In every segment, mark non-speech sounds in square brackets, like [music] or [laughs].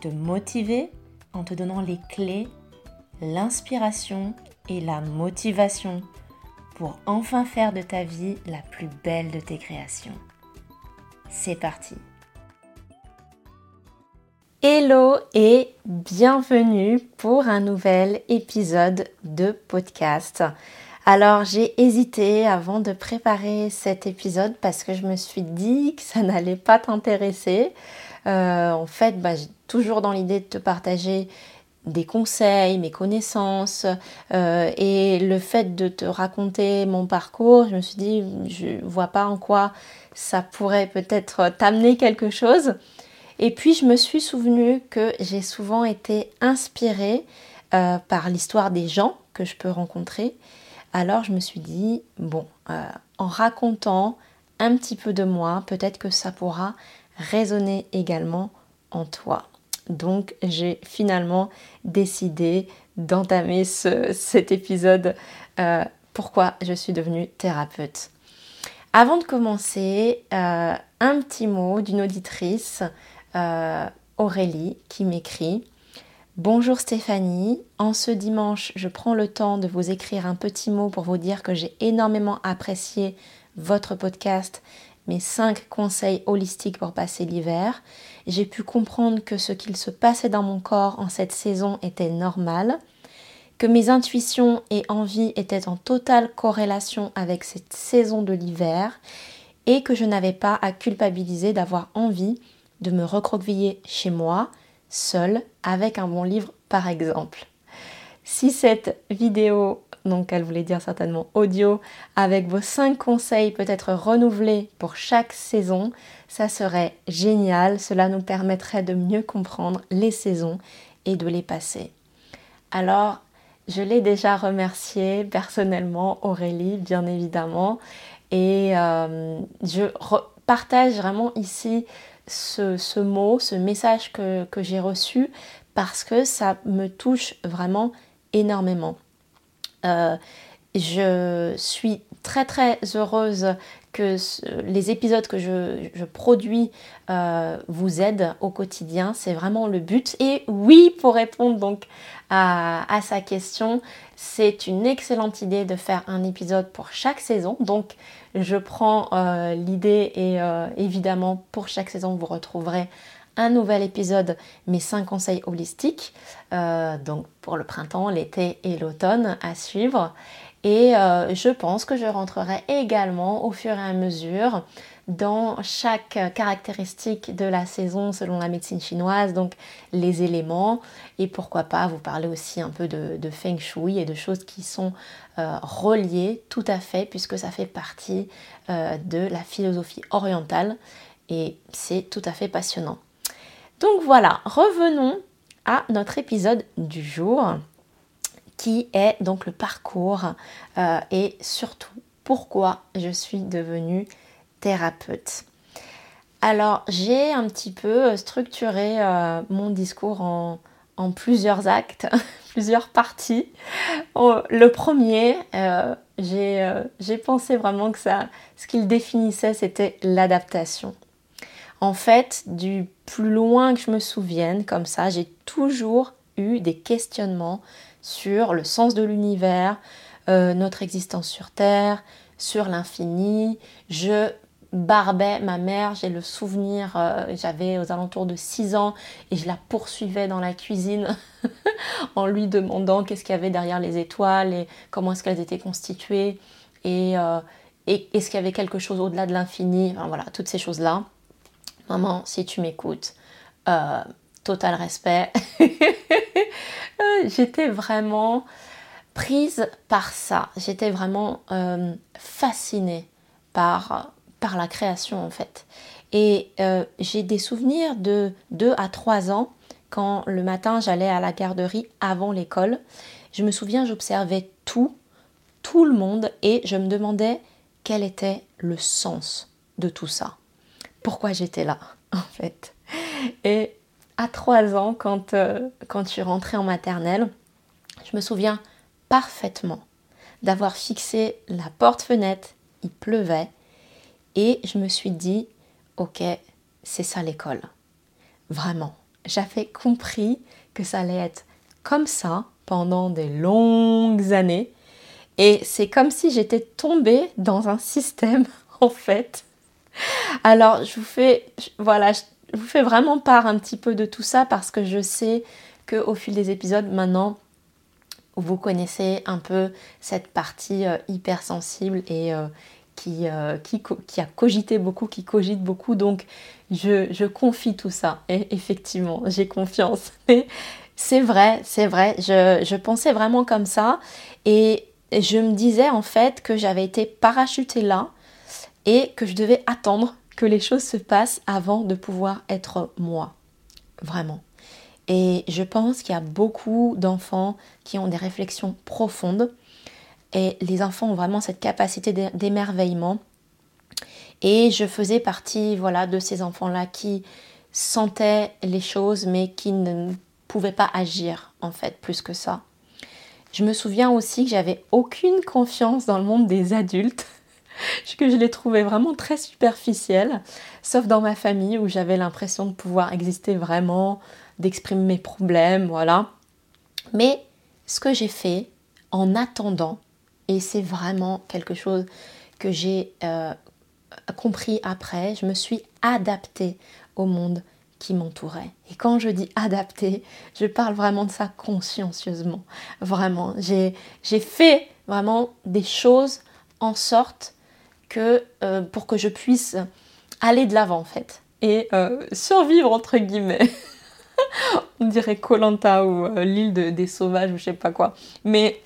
te motiver en te donnant les clés, l'inspiration et la motivation pour enfin faire de ta vie la plus belle de tes créations. C'est parti Hello et bienvenue pour un nouvel épisode de podcast. Alors j'ai hésité avant de préparer cet épisode parce que je me suis dit que ça n'allait pas t'intéresser. Euh, en fait, bah, j'ai toujours dans l'idée de te partager des conseils, mes connaissances euh, et le fait de te raconter mon parcours, je me suis dit, je vois pas en quoi ça pourrait peut-être t'amener quelque chose. Et puis je me suis souvenu que j'ai souvent été inspirée euh, par l'histoire des gens que je peux rencontrer alors je me suis dit, bon, en racontant un petit peu de moi, peut-être que ça pourra résonner également en toi. Donc j'ai finalement décidé d'entamer cet épisode euh, pourquoi je suis devenue thérapeute. Avant de commencer, euh, un petit mot d'une auditrice, Aurélie, qui m'écrit Bonjour Stéphanie, en ce dimanche, je prends le temps de vous écrire un petit mot pour vous dire que j'ai énormément apprécié votre podcast, mes 5 conseils holistiques pour passer l'hiver. J'ai pu comprendre que ce qu'il se passait dans mon corps en cette saison était normal, que mes intuitions et envies étaient en totale corrélation avec cette saison de l'hiver et que je n'avais pas à culpabiliser d'avoir envie de me recroqueviller chez moi, seul avec un bon livre par exemple. Si cette vidéo, donc elle voulait dire certainement audio, avec vos 5 conseils peut être renouvelée pour chaque saison, ça serait génial. Cela nous permettrait de mieux comprendre les saisons et de les passer. Alors, je l'ai déjà remercié personnellement, Aurélie, bien évidemment, et euh, je partage vraiment ici ce, mot, ce message que, j'ai reçu parce que ça me touche vraiment énormément. Euh, je suis très très heureuse que les épisodes que je, produis euh, vous aident au quotidien. C'est vraiment le but. Et oui, pour répondre donc à, sa question, c'est une excellente idée de faire un épisode pour chaque saison. Donc je prends euh, l'idée et évidemment pour chaque saison vous retrouverez un nouvel épisode, mes 5 conseils holistiques, donc pour le printemps, l'été et l'automne à suivre. Et euh, je pense que je rentrerai également au fur et à mesure dans chaque caractéristique de la saison selon la médecine chinoise, donc les éléments, et pourquoi pas vous parler aussi un peu de, feng shui et de choses qui sont euh, reliées tout à fait, puisque ça fait partie euh, de la philosophie orientale, et c'est tout à fait passionnant. Donc voilà, revenons à notre épisode du jour qui est donc le parcours euh, et surtout pourquoi je suis devenue thérapeute. Alors j'ai un petit peu structuré euh, mon discours en, plusieurs actes, [laughs] plusieurs parties. Oh, le premier, euh, j'ai pensé vraiment que ça, ce qu'il définissait, c'était l'adaptation. En fait, du plus loin que je me souvienne, comme ça, j'ai toujours eu des questionnements sur le sens de l'univers, euh, notre existence sur Terre, sur l'infini. Je barbais ma mère, j'ai le souvenir, euh, j'avais aux alentours de 6 ans et je la poursuivais dans la cuisine [laughs] en lui demandant qu'est-ce qu'il y avait derrière les étoiles et comment est-ce qu'elles étaient constituées et, euh, et est-ce qu'il y avait quelque chose au-delà de l'infini, enfin, voilà, toutes ces choses-là. Maman, si tu m'écoutes, total respect. [laughs] J'étais vraiment prise par ça. J'étais vraiment euh, fascinée par, la création en fait. Et euh, j'ai des souvenirs de 2 à 3 ans quand le matin j'allais à la garderie avant l'école, je me souviens, j'observais tout, tout le monde et je me demandais quel était le sens de tout ça. Pourquoi j'étais là, [laughs] en fait. Et à trois ans, quand, euh, quand je suis rentrée en maternelle, je me souviens parfaitement d'avoir fixé la porte-fenêtre, il pleuvait, et je me suis dit, ok, c'est ça l'école. Vraiment, j'avais compris que ça allait être comme ça pendant des longues années. Et c'est comme si j'étais tombée dans un système, [laughs] en fait. Alors, je vous fais, voilà, vraiment part un petit peu de tout ça parce que je sais qu'au fil des épisodes, maintenant, vous connaissez un peu cette partie euh, hypersensible et euh, qui, euh, qui, a cogité beaucoup, qui cogite beaucoup. Donc, je, confie tout ça. Et effectivement, j'ai confiance. [laughs] C'est vrai, c'est vrai. Je, pensais vraiment comme ça. Et je me disais en fait que j'avais été parachutée là et que je devais attendre que les choses se passent avant de pouvoir être moi. Vraiment. Et je pense qu'il y a beaucoup d'enfants qui ont des réflexions profondes. Et les enfants ont vraiment cette capacité d'émerveillement. Et je faisais partie voilà, de ces enfants-là qui sentaient les choses mais qui ne pouvaient pas agir en fait plus que ça. Je me souviens aussi que j'avais aucune confiance dans le monde des adultes, [laughs] que je les trouvais vraiment très superficiels, sauf dans ma famille où j'avais l'impression de pouvoir exister vraiment, d'exprimer mes problèmes, voilà. Mais ce que j'ai fait en attendant, et c'est vraiment quelque chose que j'ai euh, compris après, je me suis adaptée au monde qui m'entourait. Et quand je dis adapter, je parle vraiment de ça consciencieusement. Vraiment, j'ai fait vraiment des choses en sorte que euh, pour que je puisse aller de l'avant en fait et euh, survivre entre guillemets. [laughs] On dirait Colanta ou euh, l'île des sauvages ou je sais pas quoi. Mais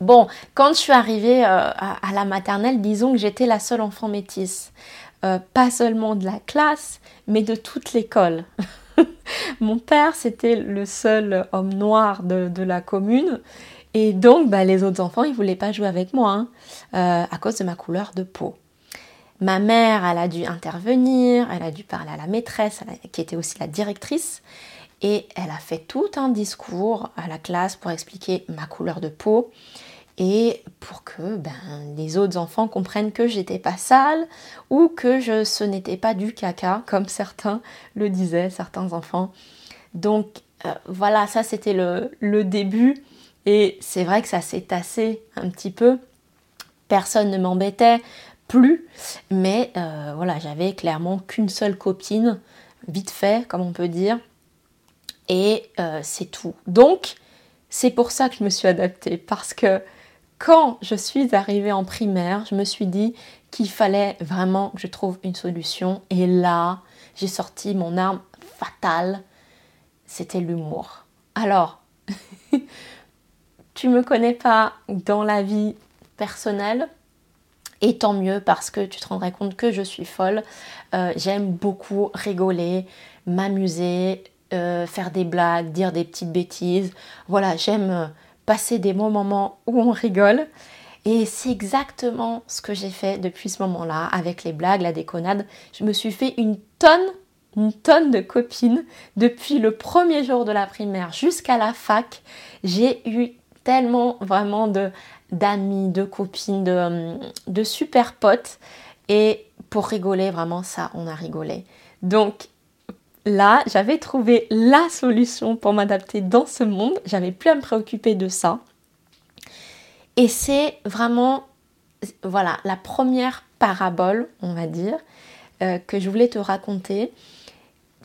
bon, quand je suis arrivée à, à, la maternelle, disons que j'étais la seule enfant métisse. pas seulement de la classe, mais de toute l'école. [laughs] Mon père, c'était le seul homme noir de, la commune. Et donc, bah, les autres enfants, ils voulaient pas jouer avec moi hein, euh, à cause de ma couleur de peau. Ma mère, elle a dû intervenir, elle a dû parler à la maîtresse, qui était aussi la directrice, et elle a fait tout un discours à la classe pour expliquer ma couleur de peau et pour que ben, les autres enfants comprennent que j'étais pas sale ou que je, ce n'était pas du caca comme certains le disaient, certains enfants. Donc euh, voilà, ça c'était le, début et c'est vrai que ça s'est tassé un petit peu. Personne ne m'embêtait plus, mais euh, voilà, j'avais clairement qu'une seule copine, vite fait, comme on peut dire, et euh, c'est tout. Donc c'est pour ça que je me suis adaptée parce que quand je suis arrivée en primaire, je me suis dit qu'il fallait vraiment que je trouve une solution. Et là, j'ai sorti mon arme fatale, c'était l'humour. Alors, [laughs] tu me connais pas dans la vie personnelle, et tant mieux parce que tu te rendrais compte que je suis folle. Euh, j'aime beaucoup rigoler, m'amuser, euh, faire des blagues, dire des petites bêtises. Voilà, j'aime passer des bons moments où on rigole. Et c'est exactement ce que j'ai fait depuis ce moment-là, avec les blagues, la déconnade. Je me suis fait une tonne, une tonne de copines depuis le premier jour de la primaire jusqu'à la fac. J'ai eu tellement vraiment de d'amis, de copines, de, super potes. Et pour rigoler, vraiment ça, on a rigolé. Donc là, j'avais trouvé la solution pour m'adapter dans ce monde. J'avais plus à me préoccuper de ça. Et c'est vraiment, voilà, la première parabole, on va dire, euh, que je voulais te raconter,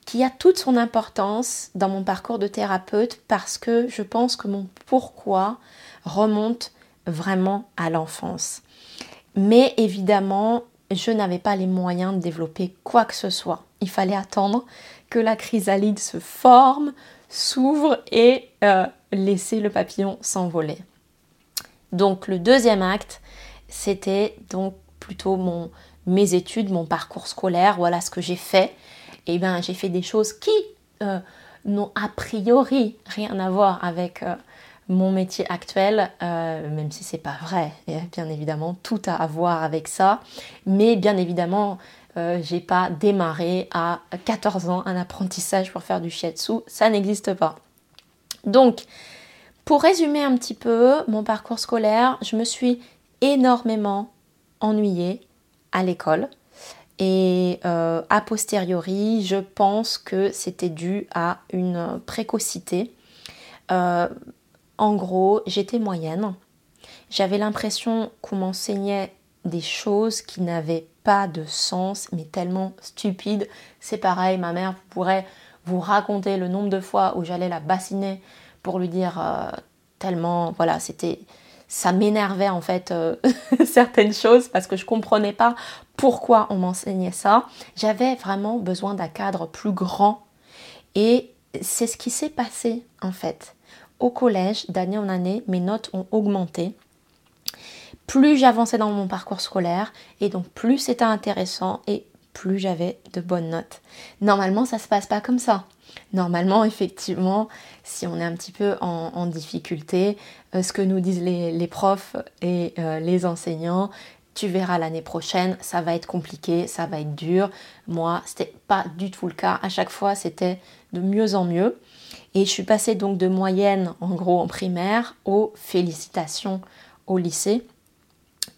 qui a toute son importance dans mon parcours de thérapeute parce que je pense que mon pourquoi remonte vraiment à l'enfance. Mais évidemment, je n'avais pas les moyens de développer quoi que ce soit. Il fallait attendre que la chrysalide se forme, s'ouvre et euh, laisser le papillon s'envoler. Donc le deuxième acte, c'était donc plutôt mon, mes études, mon parcours scolaire, voilà ce que j'ai fait. Et eh bien j'ai fait des choses qui, euh, n'ont a priori rien à voir avec mon métier actuel, même si c'est pas vrai, bien évidemment, tout a à voir avec ça, mais bien évidemment, j'ai pas démarré à 14 ans un apprentissage pour faire du shiatsu, ça n'existe pas. Donc, pour résumer un petit peu mon parcours scolaire, je me suis énormément ennuyée à l'école. Et euh, a posteriori, je pense que c'était dû à une précocité. Euh, en gros, j'étais moyenne. J'avais l'impression qu'on m'enseignait des choses qui n'avaient pas de sens, mais tellement stupides. C'est pareil, ma mère pourrait vous raconter le nombre de fois où j'allais la bassiner pour lui dire euh, tellement, voilà, c'était ça m'énervait en fait [laughs] certaines choses parce que je comprenais pas pourquoi on m'enseignait ça. J'avais vraiment besoin d'un cadre plus grand et c'est ce qui s'est passé en fait. Au collège, d'année en année, mes notes ont augmenté. Plus j'avançais dans mon parcours scolaire et donc plus c'était intéressant et plus j'avais de bonnes notes. Normalement, ça se passe pas comme ça. Normalement, [laughs] effectivement, si on est un petit peu en, difficulté, euh, ce que nous disent les, profs et euh, les enseignants, tu verras l'année prochaine, ça va être compliqué, ça va être dur. Moi, c'était pas du tout le cas. À chaque fois, c'était de mieux en mieux. Et je suis passée donc de moyenne, en gros, en primaire, aux félicitations au lycée.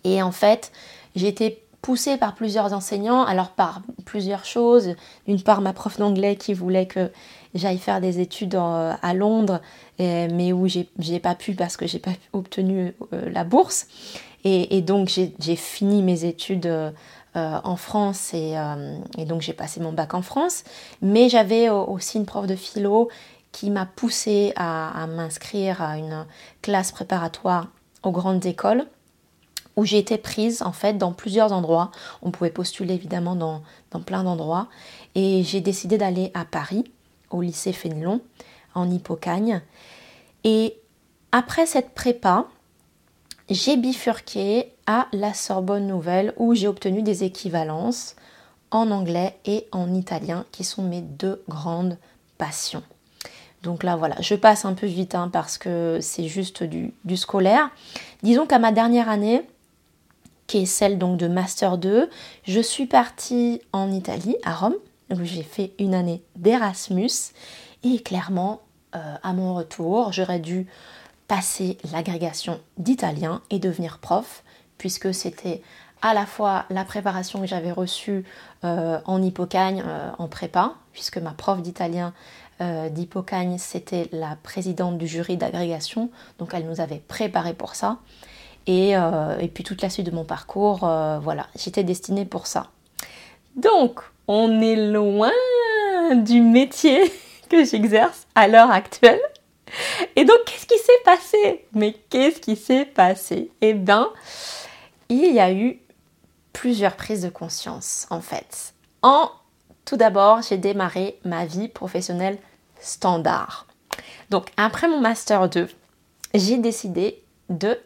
Et en fait, j'étais poussée par plusieurs enseignants, alors par plusieurs choses. D'une part, ma prof d'anglais qui voulait que j'aille faire des études à Londres, mais où j'ai pas pu parce que j'ai pas obtenu euh, la bourse. Et, donc j'ai fini mes études euh, en France euh, et, donc j'ai passé mon bac en France. Mais j'avais aussi une prof de philo qui m'a poussée à m'inscrire à une classe préparatoire aux grandes écoles où j'ai été prise en fait dans plusieurs endroits. On pouvait postuler évidemment dans, plein d'endroits. Et j'ai décidé d'aller à Paris, au lycée Fénelon, en Hippocagne. Et après cette prépa, j'ai bifurqué à la Sorbonne Nouvelle où j'ai obtenu des équivalences en anglais et en italien qui sont mes deux grandes passions. Donc là voilà, je passe un peu vite hein, parce que c'est juste du, scolaire. Disons qu'à ma dernière année, qui est celle donc de Master 2. Je suis partie en Italie, à Rome, où j'ai fait une année d'Erasmus. Et clairement, euh, à mon retour, j'aurais dû passer l'agrégation d'italien et devenir prof, puisque c'était à la fois la préparation que j'avais reçue euh, en Hippocagne, euh, en prépa, puisque ma prof d'italien d'Hippocagne, c'était la présidente du jury d'agrégation, donc elle nous avait préparé pour ça. Euh, et, puis toute la suite de mon parcours, euh, voilà, j'étais destinée pour ça. Donc, on est loin du métier [laughs] que j'exerce à l'heure actuelle. [laughs] Et donc, qu'est-ce qui s'est passé? Mais qu'est-ce qui s'est passé? Eh bien, il y a eu plusieurs prises de conscience, en fait. En tout d'abord, j'ai démarré ma vie professionnelle standard. Donc, après mon master 2, j'ai décidé de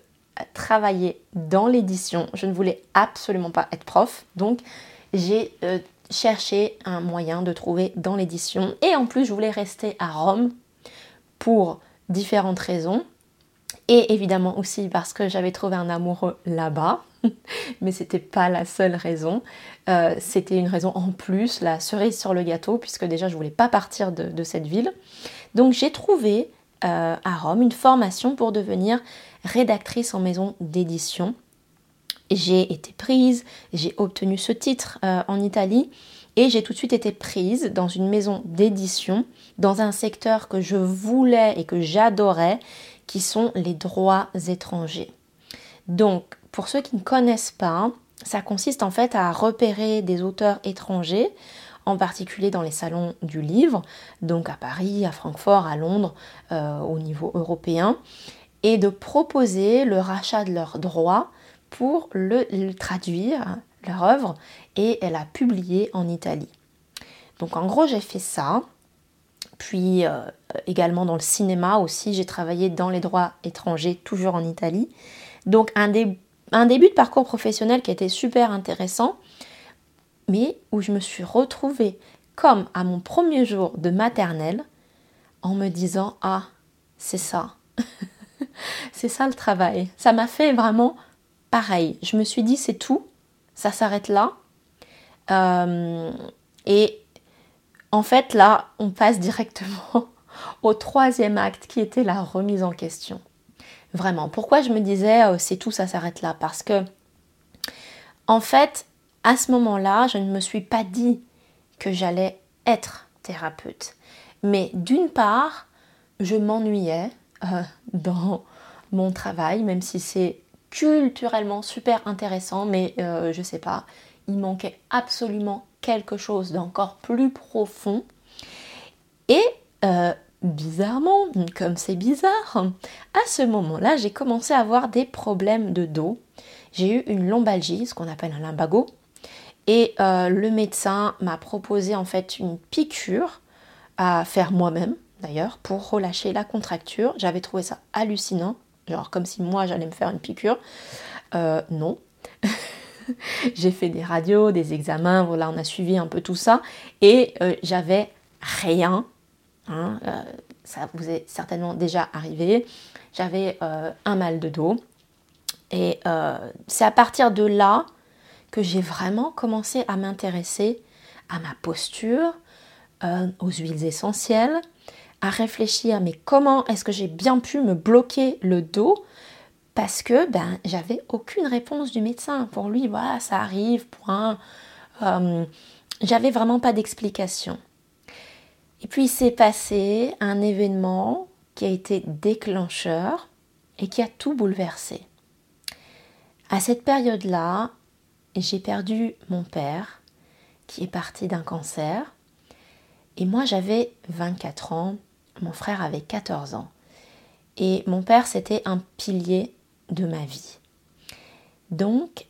travailler dans l'édition. Je ne voulais absolument pas être prof, donc j'ai euh, cherché un moyen de trouver dans l'édition. Et en plus, je voulais rester à Rome pour différentes raisons. Et évidemment aussi parce que j'avais trouvé un amoureux là-bas. [laughs] Mais c'était pas la seule raison. Euh, c'était une raison en plus, la cerise sur le gâteau, puisque déjà je voulais pas partir de, cette ville. Donc j'ai trouvé euh, à Rome une formation pour devenir rédactrice en maison d'édition. J'ai été prise, j'ai obtenu ce titre euh, en Italie et j'ai tout de suite été prise dans une maison d'édition, dans un secteur que je voulais et que j'adorais, qui sont les droits étrangers. Donc, pour ceux qui ne connaissent pas, ça consiste en fait à repérer des auteurs étrangers, en particulier dans les salons du livre, donc à Paris, à Francfort, à Londres, euh, au niveau européen, et de proposer le rachat de leurs droits pour le, traduire, leur œuvre, et la publier en Italie. Donc en gros, j'ai fait ça. Puis euh, également dans le cinéma aussi, j'ai travaillé dans les droits étrangers, toujours en Italie. Donc un, un début de parcours professionnel qui était super intéressant, mais où je me suis retrouvée comme à mon premier jour de maternelle, en me disant Ah, c'est ça. [laughs] c'est ça le travail. Ça m'a fait vraiment pareil. Je me suis dit C'est tout, ça s'arrête là. Euh, et en fait, là, on passe directement [laughs] au troisième acte qui était la remise en question. Vraiment. Pourquoi je me disais euh, c'est tout, ça s'arrête là? Parce que, en fait, à ce moment-là, je ne me suis pas dit que j'allais être thérapeute. Mais d'une part, je m'ennuyais euh, dans mon travail, même si c'est culturellement super intéressant, mais je euh, je sais pas, il manquait absolument quelque chose d'encore plus profond. Et euh, bizarrement, comme c'est bizarre, à ce moment-là, j'ai commencé à avoir des problèmes de dos. J'ai eu une lombalgie, ce qu'on appelle un lumbago, et euh, le médecin m'a proposé en fait une piqûre à faire moi-même d'ailleurs pour relâcher la contracture. J'avais trouvé ça hallucinant, genre comme si moi j'allais me faire une piqûre. Euh, non. [laughs] [laughs] J'ai fait des radios, des examens, voilà, on a suivi un peu tout ça et euh, j'avais rien. Hein, ça vous est certainement déjà arrivé. J'avais un mal de dos et c'est à partir de là que j'ai vraiment commencé à m'intéresser à ma posture, euh, aux huiles essentielles, à réfléchir mais comment est-ce que j'ai bien pu me bloquer le dos parce que ben j'avais aucune réponse du médecin. Pour lui, voilà, ça arrive, point. Euh, j'avais vraiment pas d'explication. Et puis s'est passé un événement qui a été déclencheur et qui a tout bouleversé. À cette période-là, j'ai perdu mon père qui est parti d'un cancer. Et moi j'avais 24 ans, mon frère avait 14 ans. Et mon père c'était un pilier de ma vie. Donc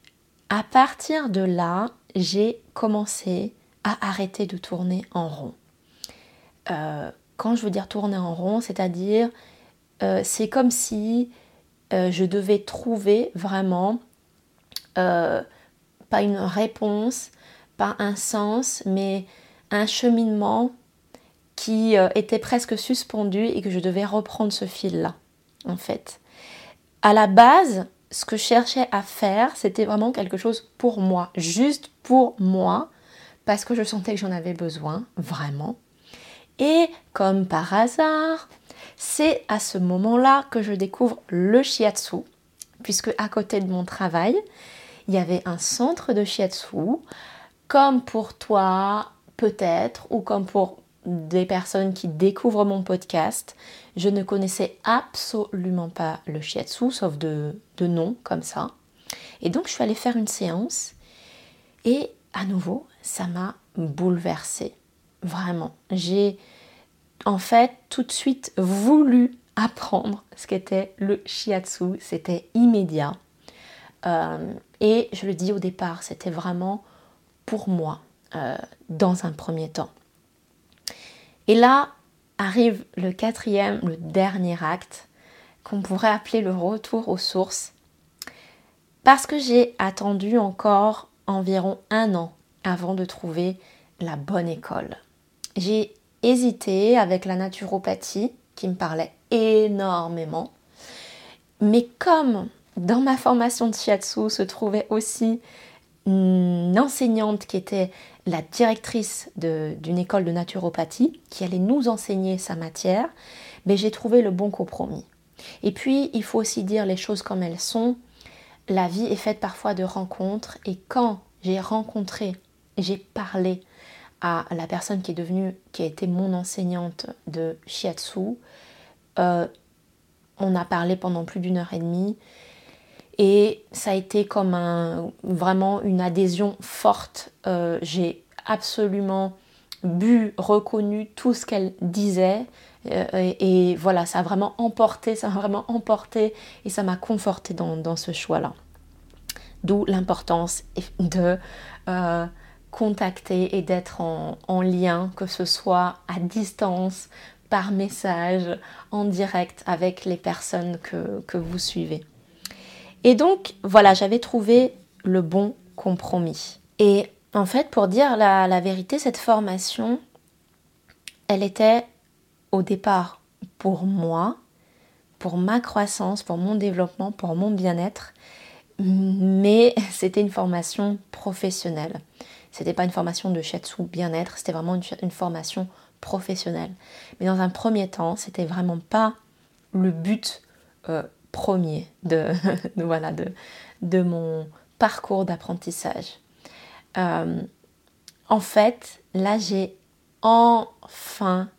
à partir de là, j'ai commencé à arrêter de tourner en rond. Euh, quand je veux dire tourner en rond, c'est-à-dire euh, c'est comme si euh, je devais trouver vraiment pas une réponse, pas un sens, mais un cheminement qui était presque suspendu et que je devais reprendre ce fil-là, en fait. À la base, ce que je cherchais à faire, c'était vraiment quelque chose pour moi, juste pour moi, parce que je sentais que j'en avais besoin, vraiment. Et comme par hasard, c'est à ce moment-là que je découvre le shiatsu, puisque à côté de mon travail, il y avait un centre de shiatsu, comme pour toi peut-être, ou comme pour des personnes qui découvrent mon podcast, je ne connaissais absolument pas le shiatsu, sauf de, de nom comme ça. Et donc je suis allée faire une séance et à nouveau, ça m'a bouleversée. Vraiment. J'ai en fait tout de suite voulu apprendre ce qu'était le shiatsu. C'était immédiat. Euh, et je le dis au départ, c'était vraiment pour moi, euh, dans un premier temps. Et là arrive le quatrième, le dernier acte, qu'on pourrait appeler le retour aux sources. Parce que j'ai attendu encore environ un an avant de trouver la bonne école. J'ai hésité avec la naturopathie qui me parlait énormément. Mais comme dans ma formation de shiatsu se trouvait aussi une enseignante qui était la directrice d'une école de naturopathie qui allait nous enseigner sa matière, mais j'ai trouvé le bon compromis. Et puis, il faut aussi dire les choses comme elles sont. La vie est faite parfois de rencontres et quand j'ai rencontré, j'ai parlé à la personne qui est devenue, qui a été mon enseignante de shiatsu, euh, on a parlé pendant plus d'une heure et demie et ça a été comme vraiment une adhésion forte. Euh, j'ai absolument bu, reconnu tout ce qu'elle disait. Euh, et, voilà, ça a vraiment emporté, ça m'a vraiment emporté et ça m'a conforté dans, ce choix-là. D'où l'importance de euh, contacter et d'être en, lien, que ce soit à distance, par message, en direct avec les personnes que vous suivez. Et donc, voilà, j'avais trouvé le bon compromis. Et en fait, pour dire la, vérité, cette formation, elle était au départ pour moi, pour ma croissance, pour mon développement, pour mon bien-être, mais [laughs] c'était une formation professionnelle. C'était pas une formation de shiatsu bien-être, c'était vraiment une, formation professionnelle. Mais dans un premier temps, c'était vraiment pas le but euh, premier de, [laughs] voilà, de, mon parcours d'apprentissage. Euh, en fait, là, j'ai enfin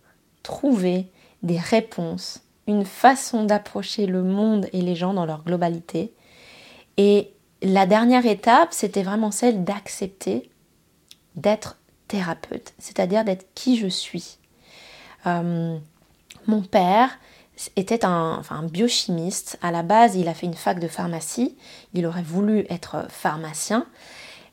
trouvé des réponses, une façon d'approcher le monde et les gens dans leur globalité. Et la dernière étape, c'était vraiment celle d'accepter d'être thérapeute, c'est-à-dire d'être qui je suis. Euh, mon père était un, biochimiste. À la base, il a fait une fac de pharmacie. Il aurait voulu être pharmacien,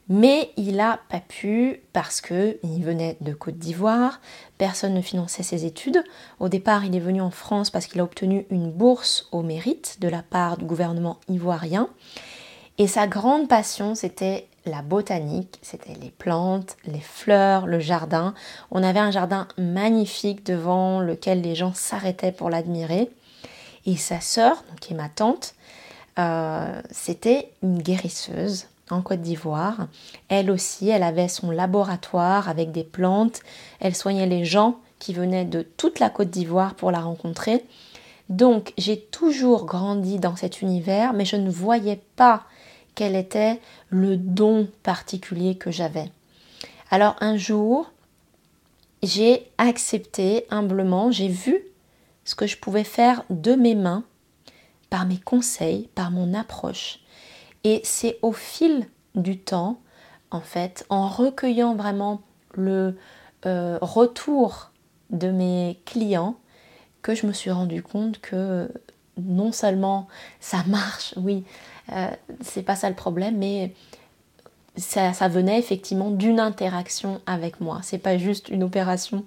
mais il n'a pas pu parce que il venait de Côte d'Ivoire. Personne ne finançait ses études. Au départ, il est venu en France parce qu'il a obtenu une bourse au mérite de la part du gouvernement ivoirien. Et sa grande passion, c'était la botanique, c'était les plantes, les fleurs, le jardin. On avait un jardin magnifique devant lequel les gens s'arrêtaient pour l'admirer. Et sa sœur, qui est ma tante, euh, c'était une guérisseuse en Côte d'Ivoire. Elle aussi, elle avait son laboratoire avec des plantes. Elle soignait les gens qui venaient de toute la Côte d'Ivoire pour la rencontrer. Donc j'ai toujours grandi dans cet univers, mais je ne voyais pas quel était le don particulier que j'avais. Alors un jour, j'ai accepté humblement, j'ai vu ce que je pouvais faire de mes mains, par mes conseils, par mon approche. Et c'est au fil du temps, en fait, en recueillant vraiment le euh, retour de mes clients, que je me suis rendu compte que non seulement ça marche, oui, c'est pas ça le problème, mais ça, venait effectivement d'une interaction avec moi. C'est pas juste une opération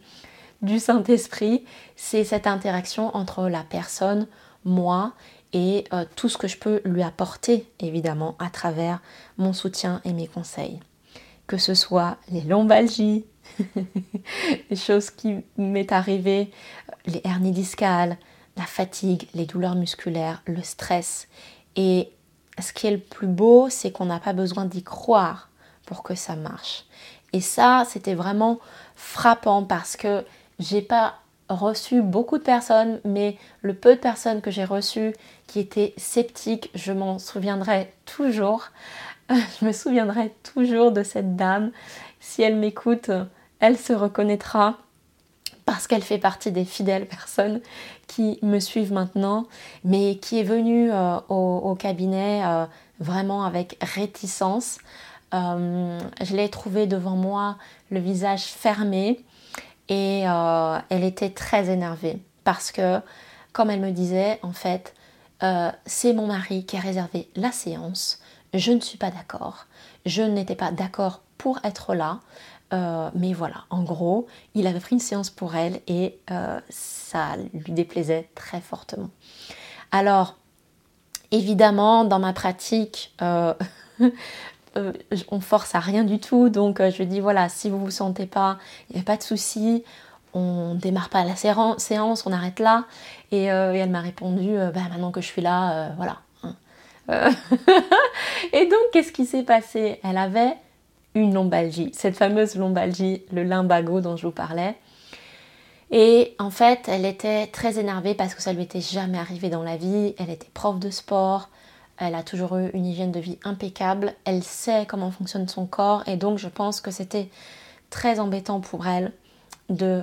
du Saint-Esprit, c'est cette interaction entre la personne, moi et euh, tout ce que je peux lui apporter évidemment à travers mon soutien et mes conseils. Que ce soit les lombalgies, [laughs] les choses qui m'est arrivé, les hernies discales, la fatigue, les douleurs musculaires, le stress et ce qui est le plus beau, c'est qu'on n'a pas besoin d'y croire pour que ça marche. Et ça, c'était vraiment frappant parce que j'ai pas reçu beaucoup de personnes, mais le peu de personnes que j'ai reçues qui étaient sceptiques, je m'en souviendrai toujours. [laughs] Je me souviendrai toujours de cette dame. Si elle m'écoute, elle se reconnaîtra parce qu'elle fait partie des fidèles personnes qui me suivent maintenant, mais qui est venue euh, au, cabinet euh, vraiment avec réticence. Euh, je l'ai trouvée devant moi, le visage fermé, et elle était très énervée parce que, comme elle me disait, en fait, c'est mon mari qui a réservé la séance. Je ne suis pas d'accord. Je n'étais pas d'accord pour être là. Euh, mais voilà, en gros, il avait pris une séance pour elle et euh, ça lui déplaisait très fortement. Alors, évidemment, dans ma pratique, euh, [laughs] on force à rien du tout. Donc, je dis voilà, si vous ne vous sentez pas, il n'y a pas de souci. On démarre pas la séance, on arrête là. Et, elle m'a répondu bah, maintenant que je suis là, voilà. Hein. [laughs] et donc, qu'est-ce qui s'est passé? Elle avait une lombalgie, cette fameuse lombalgie, le limbago dont je vous parlais. Et en fait, elle était très énervée parce que ça lui était jamais arrivé dans la vie. Elle était prof de sport, elle a toujours eu une hygiène de vie impeccable, elle sait comment fonctionne son corps et donc je pense que c'était très embêtant pour elle de,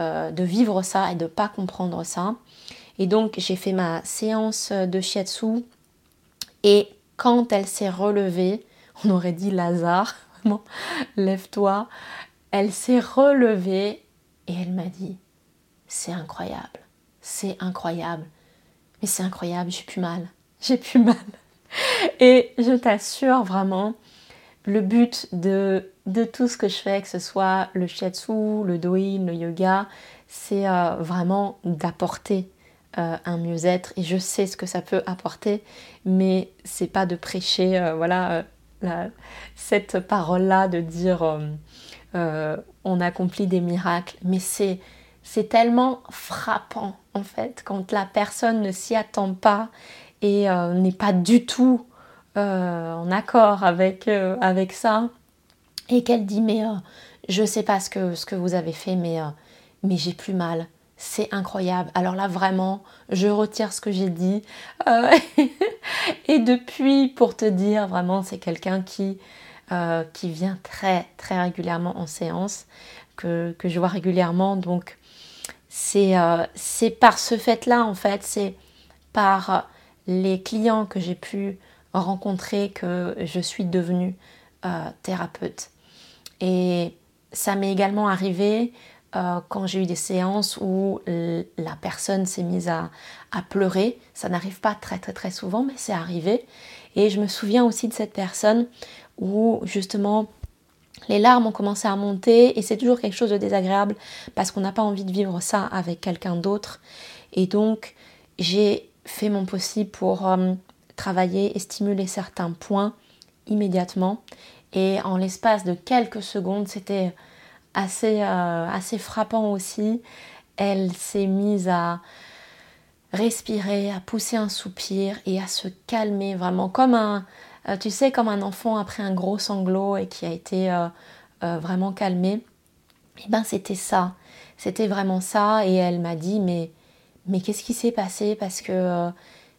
euh, vivre ça et de ne pas comprendre ça. Et donc j'ai fait ma séance de shiatsu et quand elle s'est relevée, on aurait dit Lazare, lève-toi. Elle s'est relevée et elle m'a dit, c'est incroyable, c'est incroyable, mais c'est incroyable, j'ai plus mal, j'ai plus mal. Et je t'assure vraiment, le but de, de, tout ce que je fais, que ce soit le shiatsu, le doin, le yoga, c'est euh, vraiment d'apporter euh, un mieux-être et je sais ce que ça peut apporter, mais c'est pas de prêcher, euh, voilà, cette parole-là de dire euh, euh, on accomplit des miracles, mais c'est c'est tellement frappant en fait quand la personne ne s'y attend pas et euh, n'est pas du tout en accord avec, avec ça et qu'elle dit mais je sais pas ce que, ce que vous avez fait mais, mais j'ai plus mal. C'est incroyable. Alors là, vraiment, je retire ce que j'ai dit. [laughs] et depuis, pour te dire, vraiment, c'est quelqu'un qui, qui vient très, très régulièrement en séance, que, je vois régulièrement. Donc, euh, c'est par ce fait-là, en fait, c'est par les clients que j'ai pu rencontrer que je suis devenue euh, thérapeute. Et ça m'est également arrivé euh, quand j'ai eu des séances où la personne s'est mise à, pleurer. Ça n'arrive pas très très très souvent, mais c'est arrivé. Et je me souviens aussi de cette personne où justement les larmes ont commencé à monter et c'est toujours quelque chose de désagréable parce qu'on n'a pas envie de vivre ça avec quelqu'un d'autre. Et donc, j'ai fait mon possible pour euh, travailler et stimuler certains points immédiatement. Et en l'espace de quelques secondes, c'était assez, euh, assez frappant aussi. Elle s'est mise à respirer, à pousser un soupir et à se calmer vraiment comme un, euh, tu sais, comme un enfant après un gros sanglot et qui a été euh, vraiment calmé. Et eh ben c'était ça, c'était vraiment ça. Et elle m'a dit mais mais qu'est-ce qui s'est passé? Parce que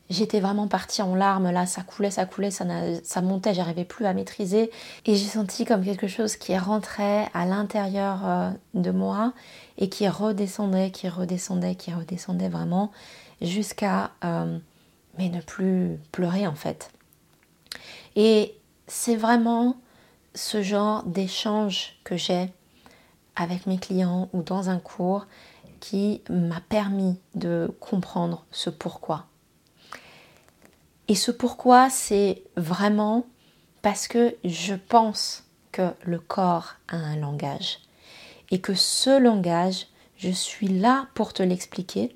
j'étais vraiment partie en larmes là, ça coulait, ça coulait, ça, ça montait, j'arrivais plus à maîtriser. Et j'ai senti comme quelque chose qui rentrait à l'intérieur de moi et qui redescendait, qui redescendait, qui redescendait vraiment jusqu'à mais ne plus pleurer en fait. Et c'est vraiment ce genre d'échange que j'ai avec mes clients ou dans un cours qui m'a permis de comprendre ce pourquoi. Et ce pourquoi, c'est vraiment parce que je pense que le corps a un langage et que ce langage, je suis là pour te l'expliquer,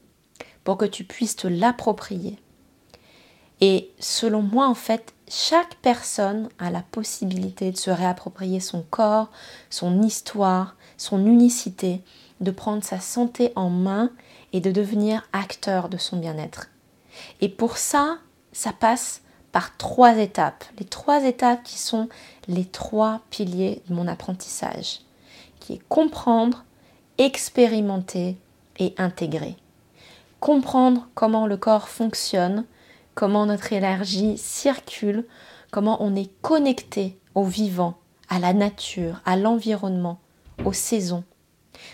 pour que tu puisses te l'approprier. Et selon moi, en fait, chaque personne a la possibilité de se réapproprier son corps, son histoire, son unicité, de prendre sa santé en main et de devenir acteur de son bien-être. Et pour ça, ça passe par trois étapes. Les trois étapes qui sont les trois piliers de mon apprentissage, qui est comprendre, expérimenter et intégrer. Comprendre comment le corps fonctionne, comment notre énergie circule, comment on est connecté au vivant, à la nature, à l'environnement, aux saisons.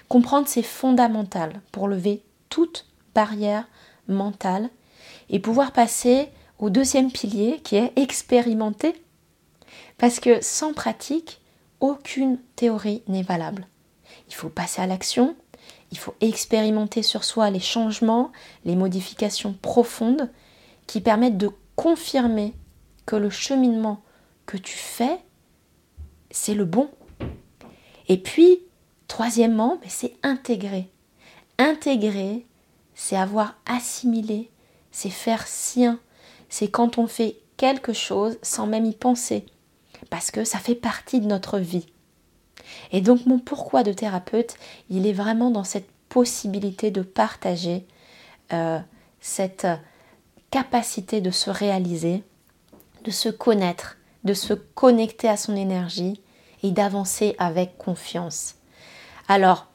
Comprendre c'est fondamental pour lever toute barrière mentale et pouvoir passer au deuxième pilier qui est expérimenter. Parce que sans pratique, aucune théorie n'est valable. Il faut passer à l'action, il faut expérimenter sur soi les changements, les modifications profondes qui permettent de confirmer que le cheminement que tu fais, c'est le bon. Et puis, troisièmement, c'est intégrer. Intégrer, c'est avoir assimilé, c'est faire sien. C'est quand on fait quelque chose sans même y penser, parce que ça fait partie de notre vie. Et donc mon pourquoi de thérapeute, il est vraiment dans cette possibilité de partager euh, cette capacité de se réaliser, de se connaître, de se connecter à son énergie et d'avancer avec confiance. Alors,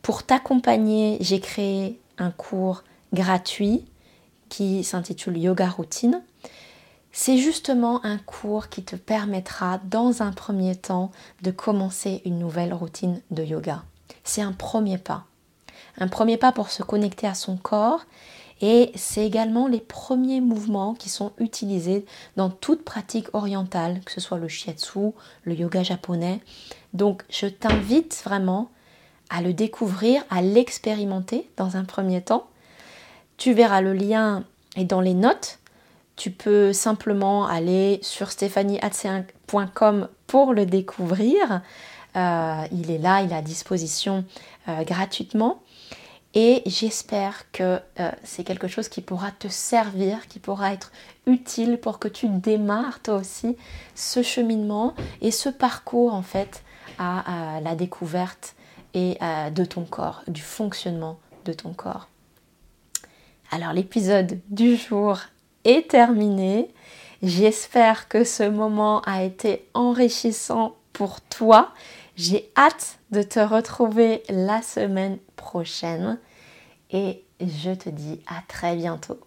pour t'accompagner, j'ai créé un cours gratuit qui s'intitule Yoga Routine. C'est justement un cours qui te permettra dans un premier temps de commencer une nouvelle routine de yoga. C'est un premier pas. Un premier pas pour se connecter à son corps et c'est également les premiers mouvements qui sont utilisés dans toute pratique orientale, que ce soit le shiatsu, le yoga japonais. Donc je t'invite vraiment à le découvrir, à l'expérimenter dans un premier temps. Tu verras le lien est dans les notes. Tu peux simplement aller sur stéphaniehatse1.com pour le découvrir. Euh, il est là, il est à disposition euh, gratuitement. Et j'espère que euh, c'est quelque chose qui pourra te servir, qui pourra être utile pour que tu démarres toi aussi ce cheminement et ce parcours en fait à, la découverte et de ton corps, du fonctionnement de ton corps. Alors l'épisode du jour est terminé. J'espère que ce moment a été enrichissant pour toi. J'ai hâte de te retrouver la semaine prochaine et je te dis à très bientôt.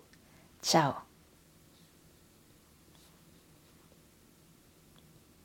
Ciao